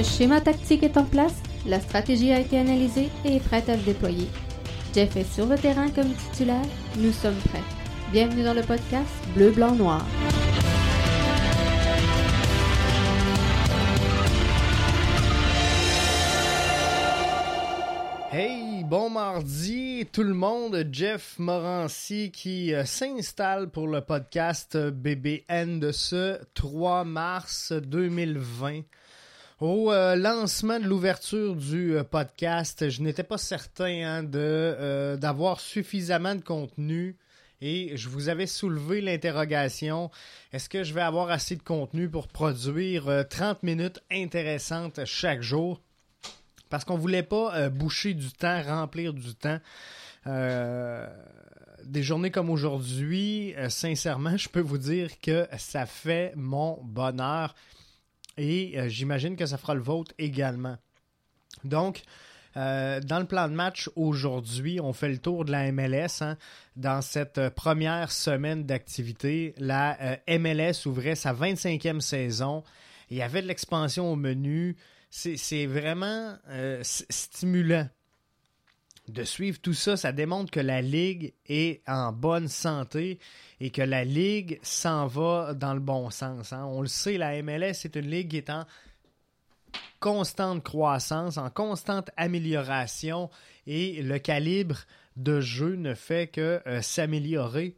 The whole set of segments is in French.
Le schéma tactique est en place, la stratégie a été analysée et est prête à se déployer. Jeff est sur le terrain comme titulaire, nous sommes prêts. Bienvenue dans le podcast Bleu, Blanc, Noir. Hey, bon mardi tout le monde, Jeff Morancy qui euh, s'installe pour le podcast euh, BBN de ce 3 mars 2020. Au euh, lancement de l'ouverture du podcast, je n'étais pas certain hein, de d'avoir suffisamment de contenu et je vous avais soulevé l'interrogation est-ce que je vais avoir assez de contenu pour produire 30 minutes intéressantes chaque jour? Parce qu'on voulait pas euh, boucher du temps, remplir du temps. Euh, des journées comme aujourd'hui, euh, sincèrement, je peux vous dire que ça fait mon bonheur et j'imagine que ça fera le vôtre également. Donc, dans le plan de match aujourd'hui, on fait le tour de la MLS. Hein. Dans cette première semaine d'activité, la MLS ouvrait sa 25e saison. Il y avait de l'expansion au menu c'est vraiment euh, stimulant de suivre tout ça. Ça démontre que la Ligue est en bonne santé et que la Ligue s'en va dans le bon sens. Hein. On le sait, la MLS est une Ligue qui est en constante croissance, en constante amélioration et le calibre de jeu ne fait que euh, s'améliorer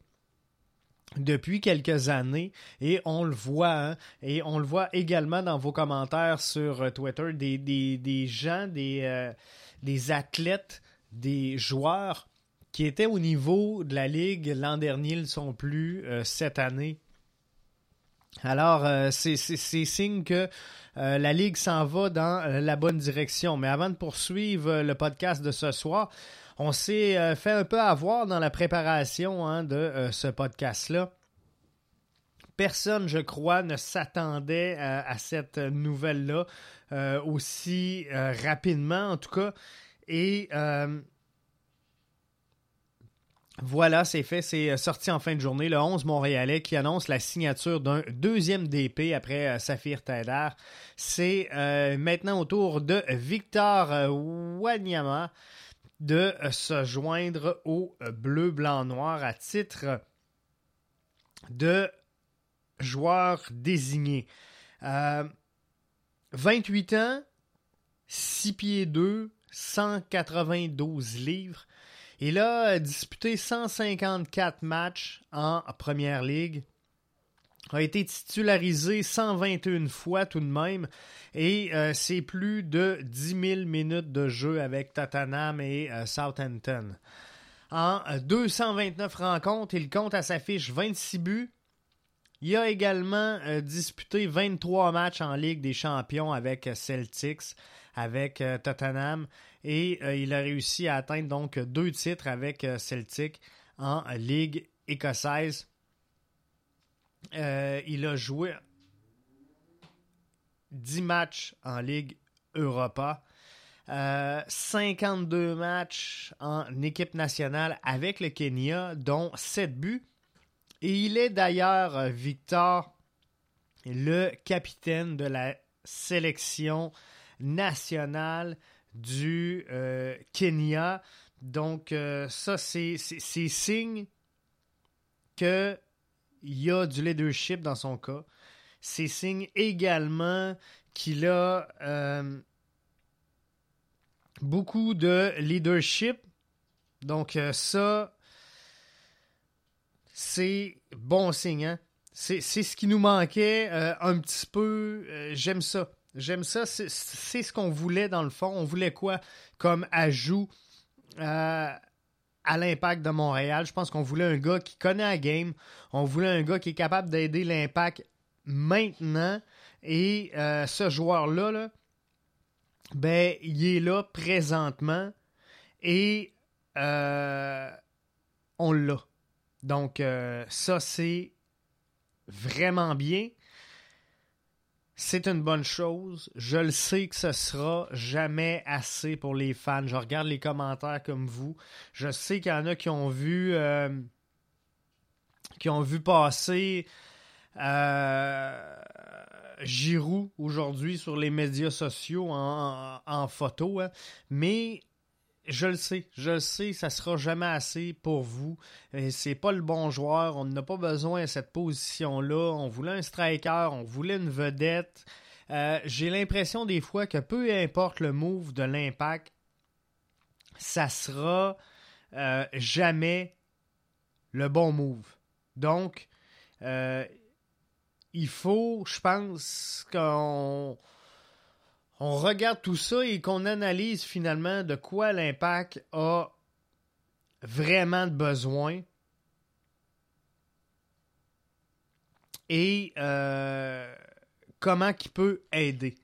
depuis quelques années et on le voit hein, et on le voit également dans vos commentaires sur euh, Twitter des, gens des, euh, des athlètes des joueurs qui étaient au niveau de la ligue l'an dernier ne sont plus euh, cette année alors c'est signe que la ligue s'en va dans la bonne direction mais avant de poursuivre le podcast de ce soir on s'est euh, fait un peu avoir dans la préparation hein, de euh, ce podcast-là. Personne, je crois, ne s'attendait euh, à cette nouvelle-là aussi rapidement, en tout cas. Et voilà, c'est fait, c'est sorti en fin de journée, le 11 Montréalais qui annonce la signature d'un deuxième DP après Saphir Taider. C'est maintenant au tour de Victor Wanyama de euh, se joindre au euh, bleu, blanc, noir à titre de joueur désigné. 28 euh, ans, 6 pieds 2, 192 livres. Il a disputé 154 matchs en Première Ligue a été titularisé 121 fois tout de même et euh, c'est plus de 10 000 minutes de jeu avec Tottenham et euh, Southampton. En 229 euh, rencontres, il compte à sa fiche 26 buts. Il a également disputé 23 matchs en Ligue des Champions avec Celtics, avec Tottenham et il a réussi à atteindre donc deux titres avec Celtic en Ligue écossaise. Euh, il a joué 10 matchs en Ligue Europa. 52 euh, matchs en équipe nationale avec le Kenya, dont 7 buts. Et il est d'ailleurs, euh, Victor, le capitaine de la sélection nationale du Kenya. Donc, ça, c'est signe que il y a du leadership dans son cas. C'est signe également qu'il a euh, beaucoup de leadership. Donc euh, ça, c'est bon signe. Hein? C'est ce qui nous manquait euh, un petit peu. J'aime ça. J'aime ça. C'est ce qu'on voulait dans le fond. On voulait quoi comme ajout à l'impact de Montréal? Je pense qu'on voulait un gars qui connaît la game. On voulait un gars qui est capable d'aider l'impact maintenant. Et euh, ce joueur-là, ben, il est là présentement. Et euh, on l'a. Donc, euh, ça, c'est vraiment bien c'est une bonne chose. Je le sais que ce sera jamais assez pour les fans. Je regarde les commentaires comme vous. Je sais qu'il y en a qui ont vu euh, qui ont vu passer euh, Giroud aujourd'hui sur les médias sociaux en, photo, hein. mais je le sais, je le sais, ça sera jamais assez pour vous. C'est pas le bon joueur, on n'a pas besoin de cette position-là. On voulait un striker, on voulait une vedette. Euh, j'ai l'impression des fois que peu importe le move de l'impact, ça sera euh, jamais le bon move. Donc, euh, il faut, je pense, qu'on on regarde tout ça et qu'on analyse finalement de quoi l'impact a vraiment besoin. Et euh, comment il peut aider.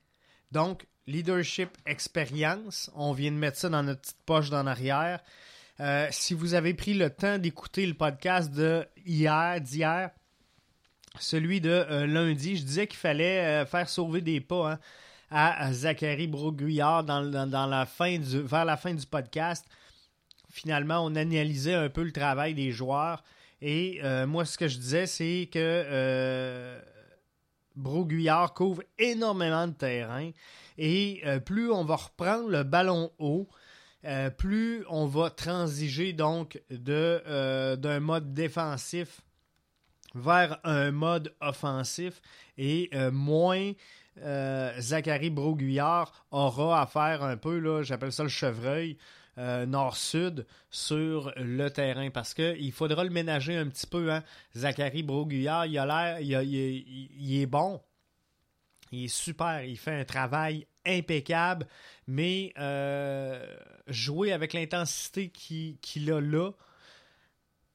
Donc, leadership, expérience, on vient de mettre ça dans notre petite poche d'en arrière. Euh, si vous avez pris le temps d'écouter le podcast de hier, d'hier, celui de euh, lundi, je disais qu'il fallait faire sauver des pas. Hein à Zachary Broguillard dans, la fin vers la fin du podcast. Finalement, on analysait un peu le travail des joueurs. Et euh, moi, ce que je disais, c'est que euh, Broguillard couvre énormément de terrain. Et euh, plus on va reprendre le ballon haut, euh, plus on va transiger donc d'un mode défensif vers un mode offensif et moins euh, Zachary Broguillard aura à faire un peu, là, j'appelle ça le chevreuil, euh, nord-sud sur le terrain parce qu'il faudra le ménager un petit peu. Hein. Zachary Broguillard, il a l'air, il, est bon, il est super, il fait un travail impeccable, mais euh, jouer avec l'intensité qu'il a là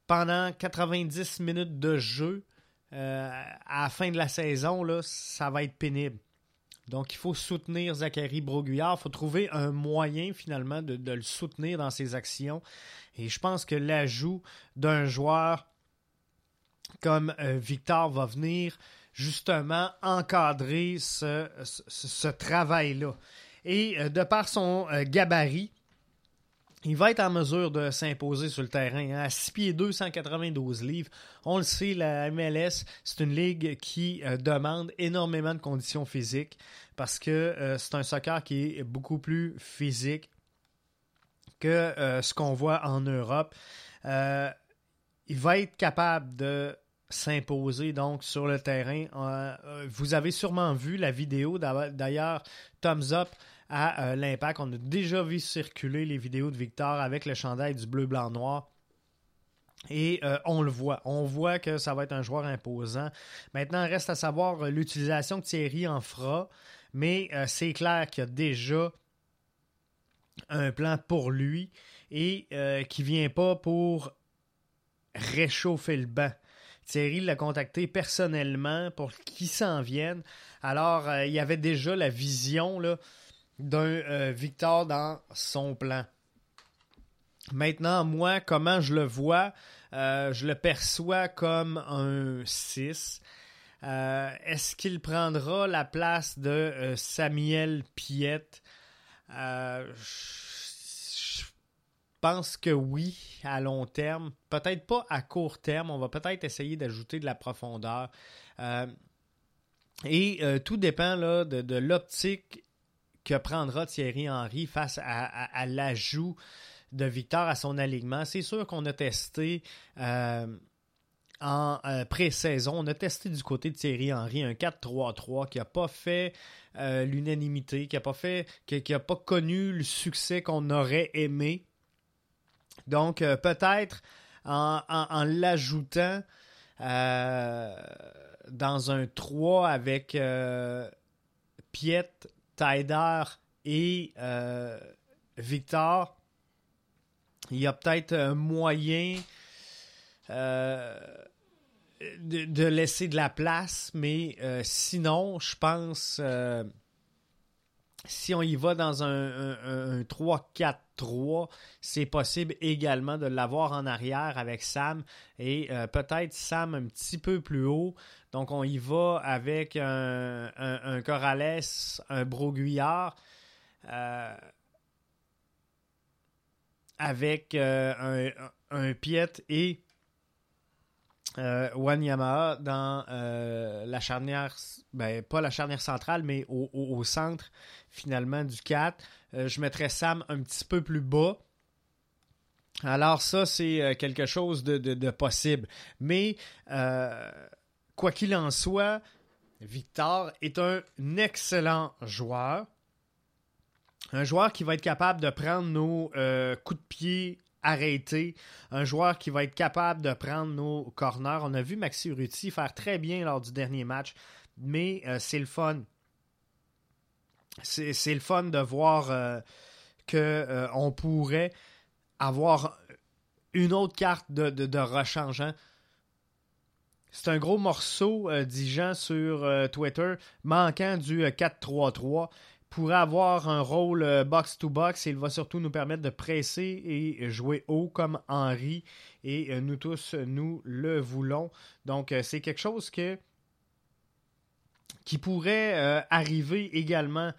pendant 90 minutes de jeu à la fin de la saison, ça va être pénible. Donc, il faut soutenir Zachary Broguillard. Il faut trouver un moyen, finalement, de, le soutenir dans ses actions. Et je pense que l'ajout d'un joueur comme euh, Victor va venir justement encadrer ce, travail-là. Et euh, de par son euh, gabarit, il va être en mesure de s'imposer sur le terrain. Hein. À 6 pieds 2, 192 livres. On le sait, la MLS, c'est une ligue qui euh, demande énormément de conditions physiques parce que euh, c'est un soccer qui est beaucoup plus physique que euh, ce qu'on voit en Europe. il va être capable de s'imposer donc sur le terrain. vous avez sûrement vu la vidéo d'ailleurs, thumbs up à euh, l'impact. On a déjà vu circuler les vidéos de Victor avec le chandail du bleu, blanc, noir. Et euh, on le voit. On voit que ça va être un joueur imposant. Maintenant, reste à savoir euh, l'utilisation que Thierry en fera. Mais c'est clair qu'il y a déjà un plan pour lui et qui ne vient pas pour réchauffer le banc. Thierry l'a contacté personnellement pour qu'il s'en vienne. Alors, il y avait déjà la vision là, d'un euh, Victor dans son plan. Maintenant, moi, comment je le vois, euh, je le perçois comme un 6. Euh, est-ce qu'il prendra la place de Samuel Piette? je pense que oui, à long terme. Peut-être pas à court terme. On va peut-être essayer d'ajouter de la profondeur. et tout dépend là, de l'optique que prendra Thierry Henry face à, l'ajout de Victor à son alignement. C'est sûr qu'on a testé euh, en euh, pré-saison, on a testé du côté de Thierry Henry un 4-3-3 qui n'a pas fait euh, l'unanimité, qui n'a pas fait, qui, pas connu le succès qu'on aurait aimé. Donc peut-être en, en l'ajoutant dans un 3 avec Piet, Tyder et euh, Victor, il y a peut-être un moyen euh, de, laisser de la place, mais euh, sinon, je pense, si on y va dans un, 3-4-3, c'est possible également de l'avoir en arrière avec Sam et peut-être Sam un petit peu plus haut donc, on y va avec un, un, Corrales, un Broguillard, euh, avec euh, un, un Piet et euh, Wanyama dans euh, la charnière, ben, pas la charnière centrale, mais au, centre finalement du 4. Euh, je mettrais Sam un petit peu plus bas. Alors ça, c'est quelque chose de, possible. Mais quoi qu'il en soit, Victor est un excellent joueur. Un joueur qui va être capable de prendre nos coups de pied arrêter, un joueur qui va être capable de prendre nos corners. On a vu Maxi Urruti faire très bien lors du dernier match, mais euh, c'est le fun. C'est le fun de voir euh, qu'on euh, pourrait avoir une autre carte de, de, de rechangeant. C'est un gros morceau, dit Jean sur Twitter, manquant du 4-3-3 pourrait avoir un rôle box-to-box euh, il va surtout nous permettre de presser et jouer haut comme Henry et euh, nous tous, nous le voulons. Donc, euh, c'est quelque chose que, qui pourrait arriver également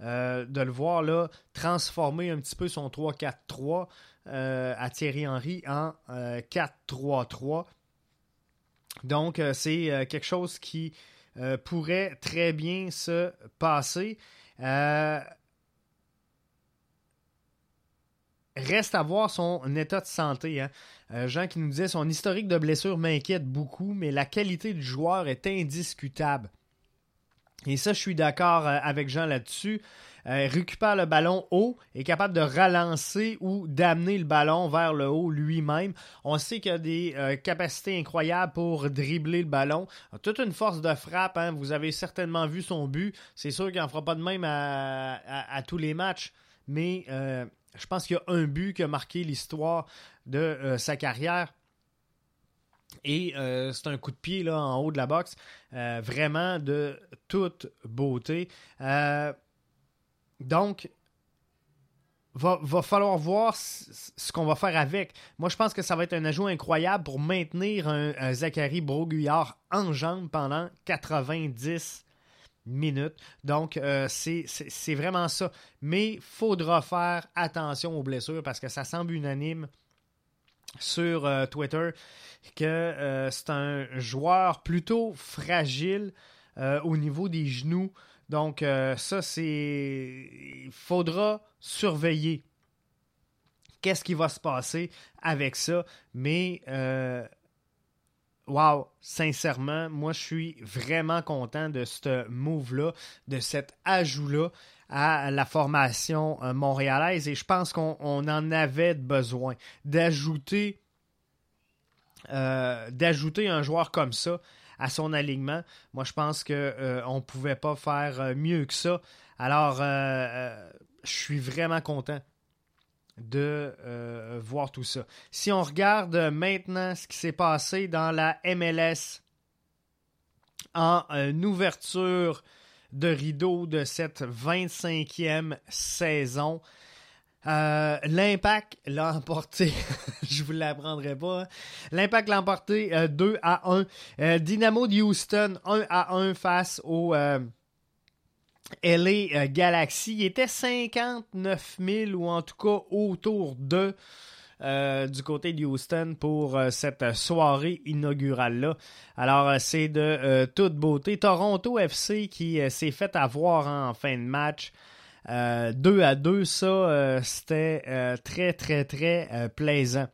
de le voir là, transformer un petit peu son 3-4-3 à Thierry Henry en 4-3-3. Donc, c'est quelque chose qui pourrait très bien se passer. Euh, reste à voir son état de santé. Hein. Euh, Jean qui nous disait son historique de blessure m'inquiète beaucoup, mais la qualité du joueur est indiscutable. Et ça, je suis d'accord euh, avec Jean là-dessus. Euh, récupère le ballon haut, est capable de relancer ou d'amener le ballon vers le haut lui-même. On sait qu'il a des euh, capacités incroyables pour dribbler le ballon. toute une force de frappe. Hein. Vous avez certainement vu son but. C'est sûr qu'il n'en fera pas de même à, tous les matchs. Mais euh, je pense qu'il y a un but qui a marqué l'histoire de sa carrière. Et c'est un coup de pied en haut de la boxe, vraiment de toute beauté. Donc, va, va falloir voir ce qu'on va faire avec. Moi, je pense que ça va être un ajout incroyable pour maintenir un, Zachary Broguillard en jambe pendant 90 minutes. Donc, euh, c'est vraiment ça. Mais faudra faire attention aux blessures parce que ça semble unanime sur euh, Twitter que euh, c'est un joueur plutôt fragile au niveau des genoux. Donc, euh, ça, c'est. Il faudra surveiller qu'est-ce qui va se passer avec ça. Mais, euh, wow, sincèrement, moi, je suis vraiment content de ce move-là, de cet ajout-là à la formation euh, montréalaise. Et je pense qu'on en avait besoin d'ajouter. d'ajouter un joueur comme ça à son alignement. Moi, je pense qu'on euh, ne pouvait pas faire euh, mieux que ça. Alors, euh, je suis vraiment content de voir tout ça. Si on regarde maintenant ce qui s'est passé dans la MLS en ouverture de rideau de cette 25e saison, euh, L'impact l'a emporté, je vous l'apprendrai pas. Hein. L'impact l'a emporté 2 euh, à 1. Euh, Dynamo de Houston 1 à 1 face au LA Galaxy. Il était 59 000 ou en tout cas autour de du côté de Houston pour cette soirée inaugurale-là. Alors, c'est de toute beauté. Toronto FC qui s'est fait avoir en fin de match. 2 euh, à 2, ça, euh, c'était euh, très, très, très plaisant.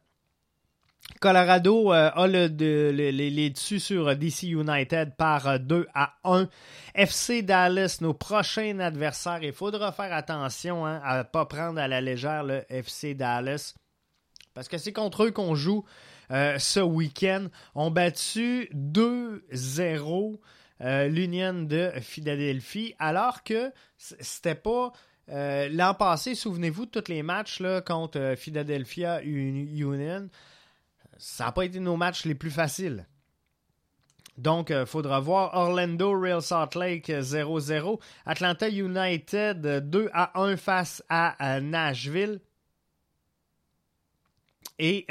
Colorado a le, les dessus sur DC United par 2 à 1. FC Dallas, nos prochains adversaires. Il faudra faire attention hein, à ne pas prendre à la légère le FC Dallas. Parce que c'est contre eux qu'on joue ce week-end. On battu 2-0 euh, l'Union de Philadelphie, alors que c'était pas euh, l'an passé, souvenez-vous de tous les matchs contre euh, Philadelphia Union, ça n'a pas été nos matchs les plus faciles. Donc, il faudra voir Orlando Real Salt Lake 0-0. Atlanta United 2 à 1 face à Nashville. Et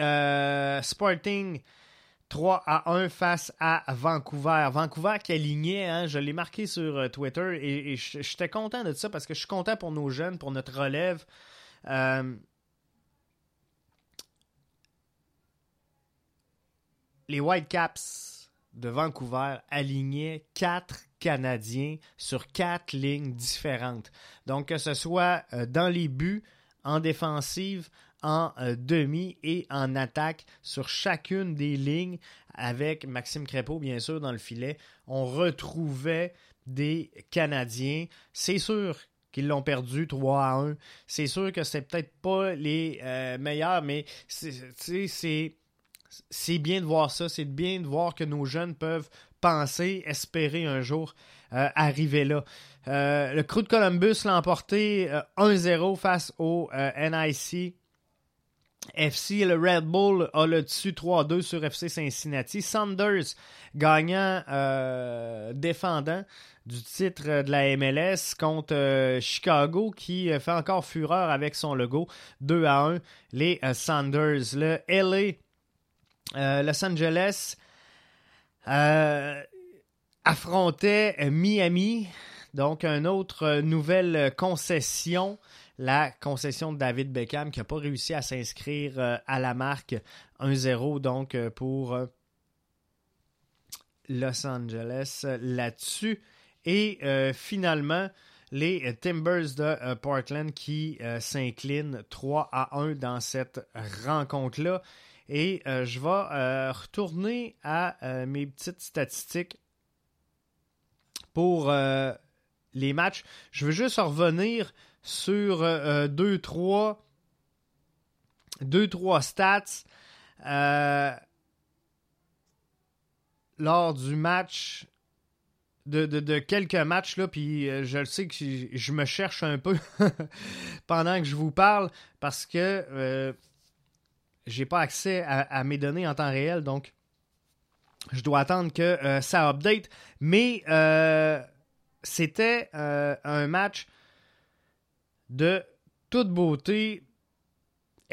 Sporting 3 à 1 face à Vancouver. Vancouver qui alignait, hein, je l'ai marqué sur euh, Twitter et, j'étais content de ça parce que je suis content pour nos jeunes, pour notre relève. Euh, les Whitecaps de Vancouver alignaient quatre Canadiens sur quatre lignes différentes. Donc, que ce soit euh, dans les buts, en défensive, en euh, demi et en attaque sur chacune des lignes avec Maxime Crépeau, bien sûr, dans le filet. On retrouvait des Canadiens. C'est sûr qu'ils l'ont perdu 3 à 1. C'est sûr que c'est peut-être pas les euh, meilleurs, mais c'est c'est bien de voir ça. C'est bien de voir que nos jeunes peuvent penser, espérer un jour euh, arriver là. Le Crew de Columbus l'a emporté 1-0 face au NIC. FC, le Red Bull a le dessus 3-2 sur FC Cincinnati. Sanders gagnant défendant du titre de la MLS contre euh, Chicago qui euh, fait encore fureur avec son logo. 2 à 1 les euh, Sanders le LA Los Angeles affrontait Miami. Donc une autre nouvelle concession la concession de David Beckham qui n'a pas réussi à s'inscrire à la marque 1-0 donc pour Los Angeles là-dessus. Et euh, finalement, les Timbers de euh, Portland qui euh, s'inclinent 3 à 1 dans cette rencontre-là. Et je vais retourner à mes petites statistiques pour les matchs. Je veux juste revenir sur 2-3 deux, trois stats lors du match de, quelques matchs, là, puis euh, je le sais que je me cherche un peu pendant que je vous parle parce que euh, j'ai pas accès à, mes données en temps réel, donc je dois attendre que euh, ça update. Mais c'était un match de toute beauté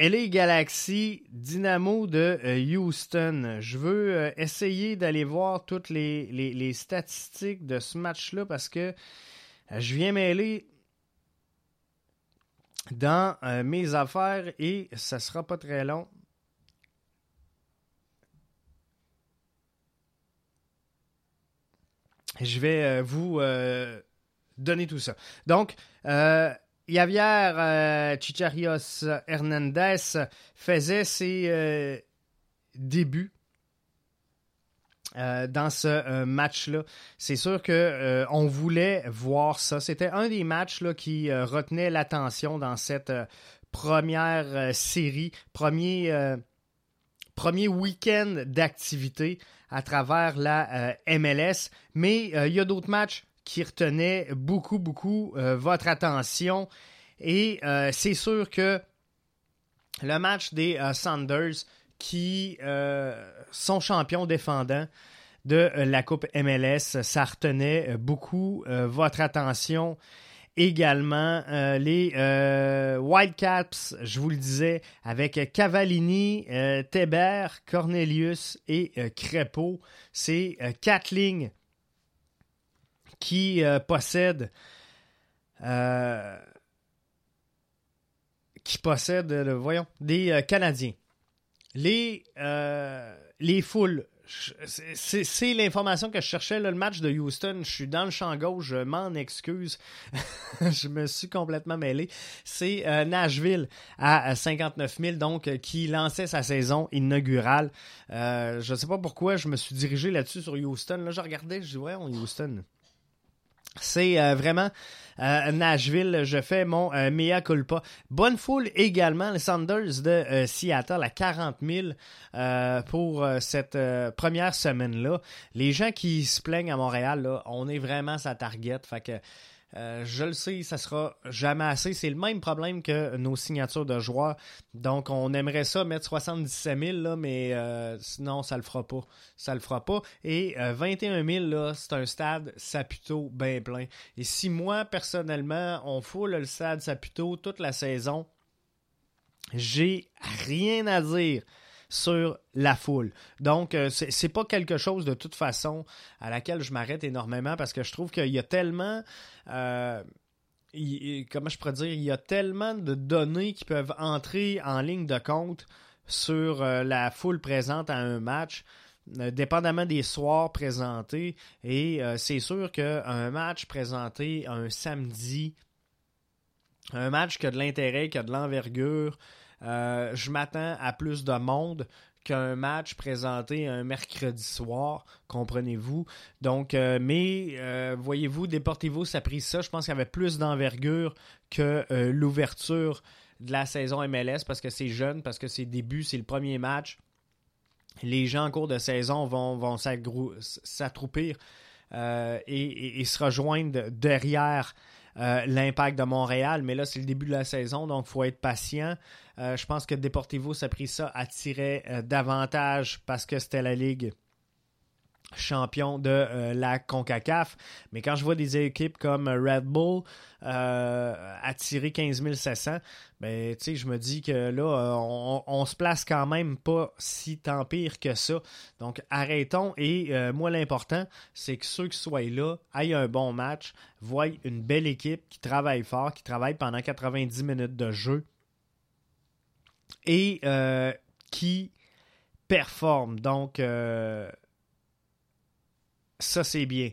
LA Galaxy, Dynamo de euh, Houston. Je veux euh, essayer d'aller voir toutes les, statistiques de ce match-là parce que euh, je viens mêler dans mes affaires et ça sera pas très long. Je vais vous donner tout ça. Donc, Javier euh, Chicharios Hernandez faisait ses euh, débuts euh, dans ce match-là. C'est sûr que on voulait voir ça. C'était un des matchs là, qui retenait l'attention dans cette première série, premier, premier week-end d'activité à travers la MLS. Mais il y a d'autres matchs qui retenait beaucoup, beaucoup euh, votre attention. Et euh, c'est sûr que le match des euh, Sanders, qui sont champions défendants de la Coupe MLS, ça retenait beaucoup votre attention également. les Whitecaps, je vous le disais, avec Cavallini, Teber, Cornelius et Crépeau. C'est quatre lignes qui euh, possède euh, qui possède, voyons, des euh, Canadiens. Les, les foules, c'est l'information que je cherchais. le match de Houston, je suis dans le champ gauche, je m'en excuse. je me suis complètement mêlé. C'est Nashville à 59 000, donc qui lançait sa saison inaugurale. je ne sais pas pourquoi je me suis dirigé là-dessus sur Houston. Là, je regardais, je dis, ouais, Houston. C'est euh, vraiment euh, Nashville. Je fais mon euh, mea culpa. Bonne foule également. Les Sanders de Seattle à 40 000 pour cette première semaine-là. Les gens qui se plaignent à Montréal, là, on est vraiment sa target. Fait euh, je le sais, ça sera jamais assez. C'est le même problème que nos signatures de joueurs. Donc, on aimerait ça mettre 77 000, là, mais euh, sinon, ça le fera pas. Ça le fera pas. Et 21 euh, 000, c'est un stade Saputo bien plein. Et si moi, personnellement, on fout le stade Saputo toute la saison, j'ai rien à dire sur la foule. Donc, euh, c'est pas quelque chose de toute façon à laquelle je m'arrête énormément parce que je trouve qu'il y a tellement. Euh, comment je pourrais dire, il y a tellement de données qui peuvent entrer en ligne de compte sur euh, la foule présente à un match dépendamment des soirs présentés. Et c'est sûr qu'un match présenté un samedi, un match qui a de l'intérêt, qui a de l'envergure, je m'attends à plus de monde qu'un match présenté un mercredi soir, comprenez-vous? Donc, euh, mais euh, voyez-vous, Deportivo, ça pris ça. Je pense qu'il y avait plus d'envergure que euh, l'ouverture de la saison MLS parce que c'est jeune, parce que c'est début, c'est le premier match. Les gens en cours de saison vont, vont s'attrouper et, et, se rejoindre derrière euh, l'impact de Montréal, mais là, c'est le début de la saison, donc il faut être patient. Euh, je pense que Deportivo, ça a pris ça, attirait euh, davantage parce que c'était la Ligue champion de euh, la CONCACAF. Mais quand je vois des équipes comme Red Bull euh, attirer 15 700, ben, je me dis que là, on, se place quand même pas si tant pire que ça. Donc, arrêtons. Et moi, l'important, c'est que ceux qui soient là aient un bon match, voient une belle équipe qui travaille fort, qui travaille pendant 90 minutes de jeu et qui performe. Donc, ça, c'est bien.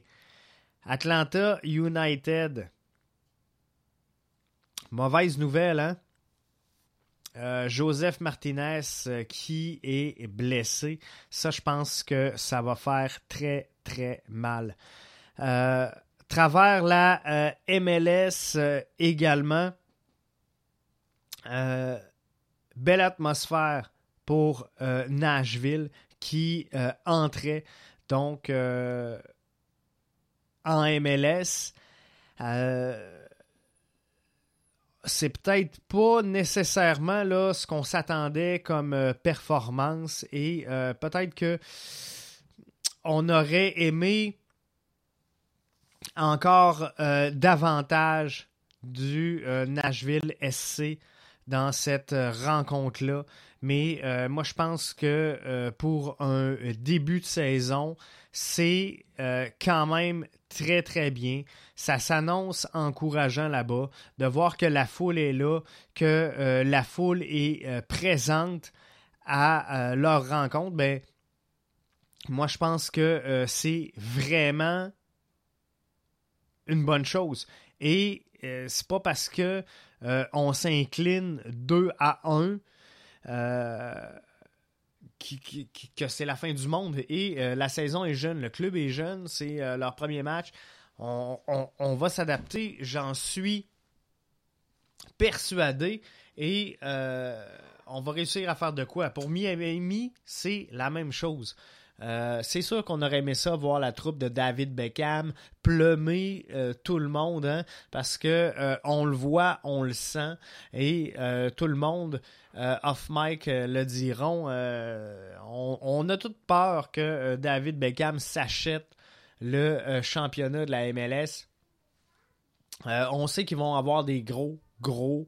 Atlanta United. Mauvaise nouvelle, hein? Euh, Joseph Martinez euh, qui est blessé. Ça, je pense que ça va faire très, très mal. Euh, travers la MLS également, belle atmosphère pour Nashville qui entrait donc, euh, en MLS, euh, c'est peut-être pas nécessairement là, ce qu'on s'attendait comme euh, performance et peut-être que on aurait aimé encore davantage du Nashville SC dans cette rencontre-là. Mais euh, moi, je pense que euh, pour un début de saison, c'est euh, quand même très, très bien. Ça s'annonce encourageant là-bas de voir que la foule est là, que la foule est présente à leur rencontre. Ben, moi, je pense que c'est vraiment une bonne chose. Et c'est pas parce que on s'incline 2 à 1 euh, que c'est la fin du monde. Et euh, la saison est jeune, le club est jeune, c'est euh, leur premier match. On, va s'adapter, j'en suis persuadé. Et on va réussir à faire de quoi? Pour Miami, c'est la même chose. Euh, c'est sûr qu'on aurait aimé ça voir la troupe de David Beckham plumer euh, tout le monde, hein, parce que euh, on le voit, on le sent, et tout le monde off mic le diront. On, on, a toute peur que David Beckham s'achète le championnat de la MLS. on sait qu'ils vont avoir des gros, gros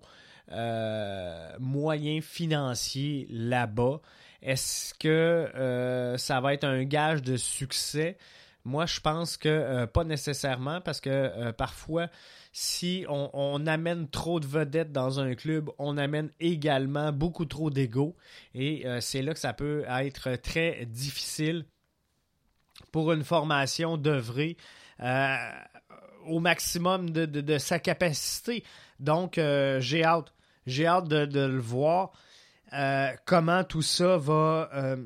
moyens financiers là-bas. Est-ce que euh, ça va être un gage de succès? Moi, je pense que euh, pas nécessairement parce que euh, parfois, si on, amène trop de vedettes dans un club, on amène également beaucoup trop d'ego. Et c'est là que ça peut être très difficile pour une formation d'œuvrer au maximum de, sa capacité. Donc, j'ai hâte. J'ai hâte de, le voir. Euh, comment tout ça va, euh,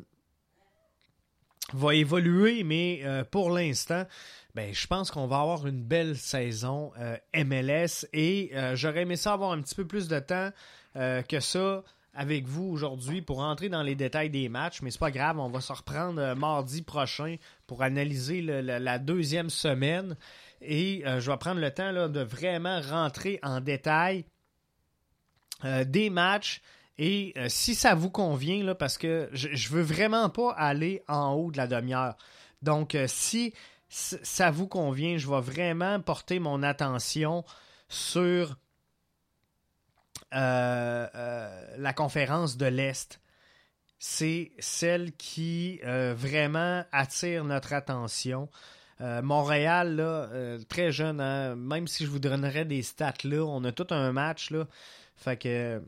va évoluer, mais euh, pour l'instant, ben, je pense qu'on va avoir une belle saison MLS et j'aurais aimé ça avoir un petit peu plus de temps que ça avec vous aujourd'hui pour entrer dans les détails des matchs, mais c'est pas grave, on va se reprendre mardi prochain pour analyser la deuxième semaine et je vais prendre le temps de vraiment rentrer en détail des matchs et euh, si ça vous convient, là, parce que je, ne veux vraiment pas aller en haut de la demi-heure. Donc, euh, si ça vous convient, je vais vraiment porter mon attention sur euh, la conférence de l'Est. C'est celle qui vraiment attire notre attention. Montréal, là, très jeune, hein, même si je vous donnerais des stats là, on a tout un match là. Fait que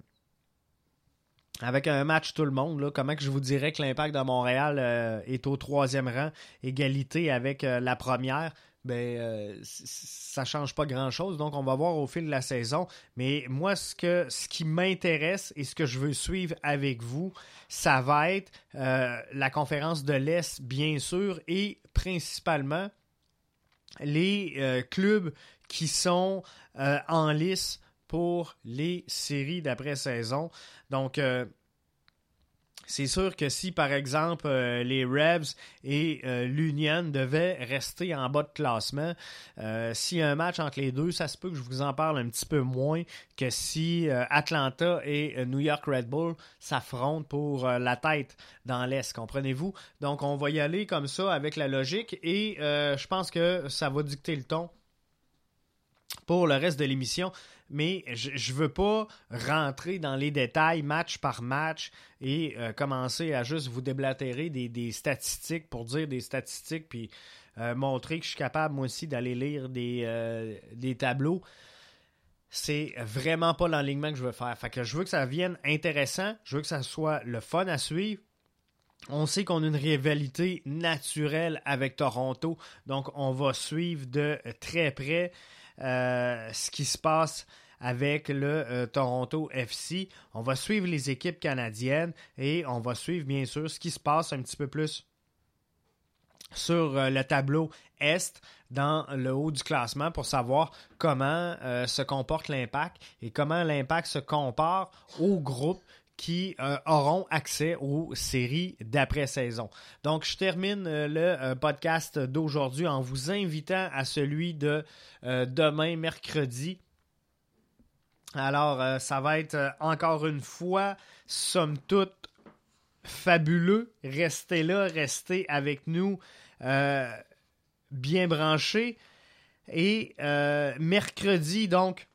avec un match tout le monde, là, comment que je vous dirais que l'impact de Montréal est au troisième rang, égalité avec la première? Ben euh, ça change pas grand chose. Donc on va voir au fil de la saison. Mais moi, ce que ce qui m'intéresse et ce que je veux suivre avec vous, ça va être euh, la conférence de l'Est, bien sûr, et principalement les euh, clubs qui sont en lice pour les séries d'après-saison. Donc c'est sûr que si, par exemple, euh, les Rebs et euh, l'Union devaient rester en bas de classement, euh, s'il y a un match entre les deux, ça se peut que je vous en parle un petit peu moins que si Atlanta et New York Red Bull s'affrontent pour la tête dans l'Est, comprenez-vous? Donc, on va y aller comme ça avec la logique et je pense que ça va dicter le ton pour le reste de l'émission mais je ne veux pas rentrer dans les détails match par match et euh, commencer à juste vous déblatérer des, statistiques pour dire des statistiques puis euh, montrer que je suis capable moi aussi d'aller lire des, euh, des tableaux. C'est vraiment pas l'enlignement que je veux faire. Fait que je veux que ça vienne intéressant, je veux que ça soit le fun à suivre. On sait qu'on a une rivalité naturelle avec Toronto, donc on va suivre de très près ce qui se passe avec le euh, Toronto FC. On va suivre les équipes canadiennes et on va suivre bien sûr ce qui se passe un petit peu plus sur euh, le tableau Est dans le haut du classement pour savoir comment se comporte l'impact et comment l'impact se compare au groupe qui auront accès aux séries d'après-saison. Donc, je termine le podcast d'aujourd'hui en vous invitant à celui de demain, mercredi. Alors, euh, ça va être euh, encore une fois, somme toute, fabuleux. Restez là, restez avec nous, euh, bien branchés. Et mercredi, donc,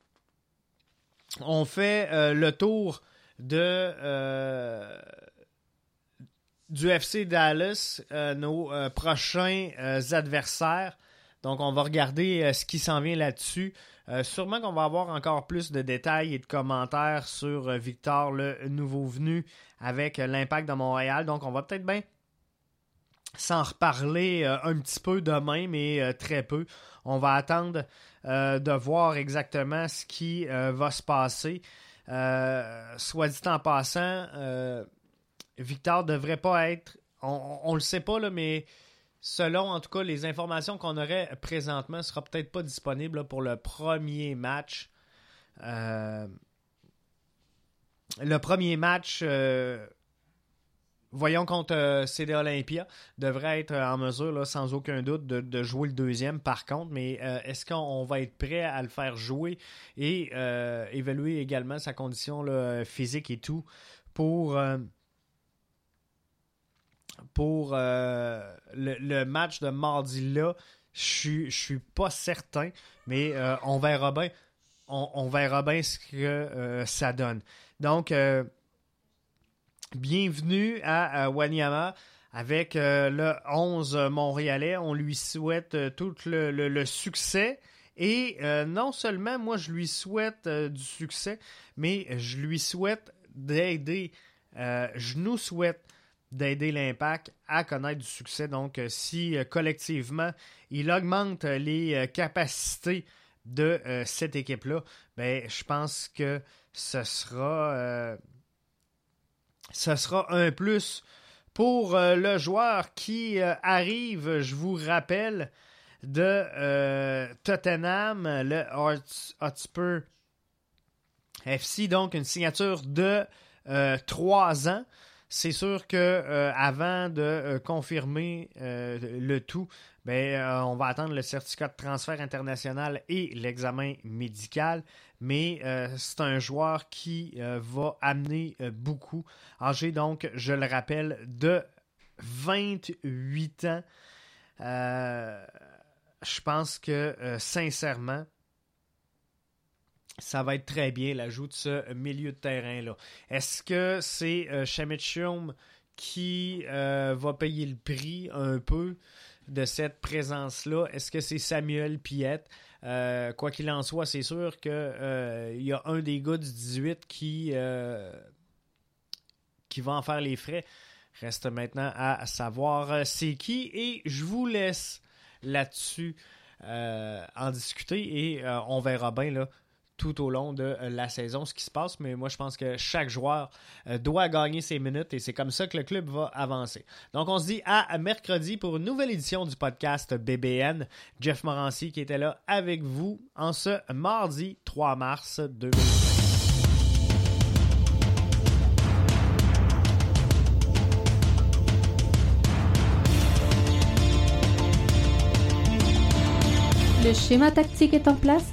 on fait le tour de du FC Dallas, nos prochains adversaires. Donc, on va regarder ce qui s'en vient là-dessus. Euh, sûrement qu'on va avoir encore plus de détails et de commentaires sur euh, Victor, le nouveau venu, avec euh, l'impact de Montréal. Donc, on va peut-être bien s'en reparler un petit peu demain, mais très peu. On va attendre de voir exactement ce qui va se passer. Soit dit en passant, Victor devrait pas être. On, le sait pas, mais selon en tout cas les informations qu'on aurait présentement, ne sera peut-être pas disponible pour le premier match. Euh, le premier match, euh, voyons contre euh, CD Olympia, devrait être en mesure, sans aucun doute, de, jouer le deuxième par contre. Mais est-ce qu'on va être prêt à le faire jouer et évaluer également sa condition physique et tout pour euh, le, match de mardi-là, je suis pas certain, mais euh, on verra bien. On, verra bien ce que euh, ça donne. Donc, bienvenue à, Wanyama avec le 11 montréalais. On lui souhaite tout le, succès. Et non seulement moi, je lui souhaite du succès, mais je lui souhaite d'aider. je nous souhaite d'aider l'impact à connaître du succès. Donc, euh, si euh, collectivement, il augmente les euh, capacités de cette équipe-là, ben, je pense que ce sera, ce sera un plus pour le joueur qui arrive, je vous rappelle, de Tottenham, le Hotspur FC, donc une signature de trois ans. C'est sûr que euh, avant de euh, confirmer euh, le tout, ben, on va attendre le certificat de transfert international et l'examen médical. Mais c'est un joueur qui va amener beaucoup. Âgé donc, je le rappelle, de 28 ans. je pense que sincèrement, ça va être très bien l'ajout de ce milieu de terrain-là. Est-ce que c'est euh, qui euh, va payer le prix un peu de cette présence-là? Est-ce que c'est Samuel Piette? Euh, quoi qu'il en soit, c'est sûr qu'il euh, y a un des gars du 18 qui qui va en faire les frais. Reste maintenant à savoir euh, c'est qui et je vous laisse là-dessus euh, en discuter et euh, on verra bien là, tout au long de la saison ce qui se passe. Mais moi, je pense que chaque joueur doit gagner ses minutes et c'est comme ça que le club va avancer. Donc, on se dit à mercredi pour une nouvelle édition du podcast BBN. Jeff Morancy qui était là avec vous en ce mardi 3 mars 2020. Le schéma tactique est en place,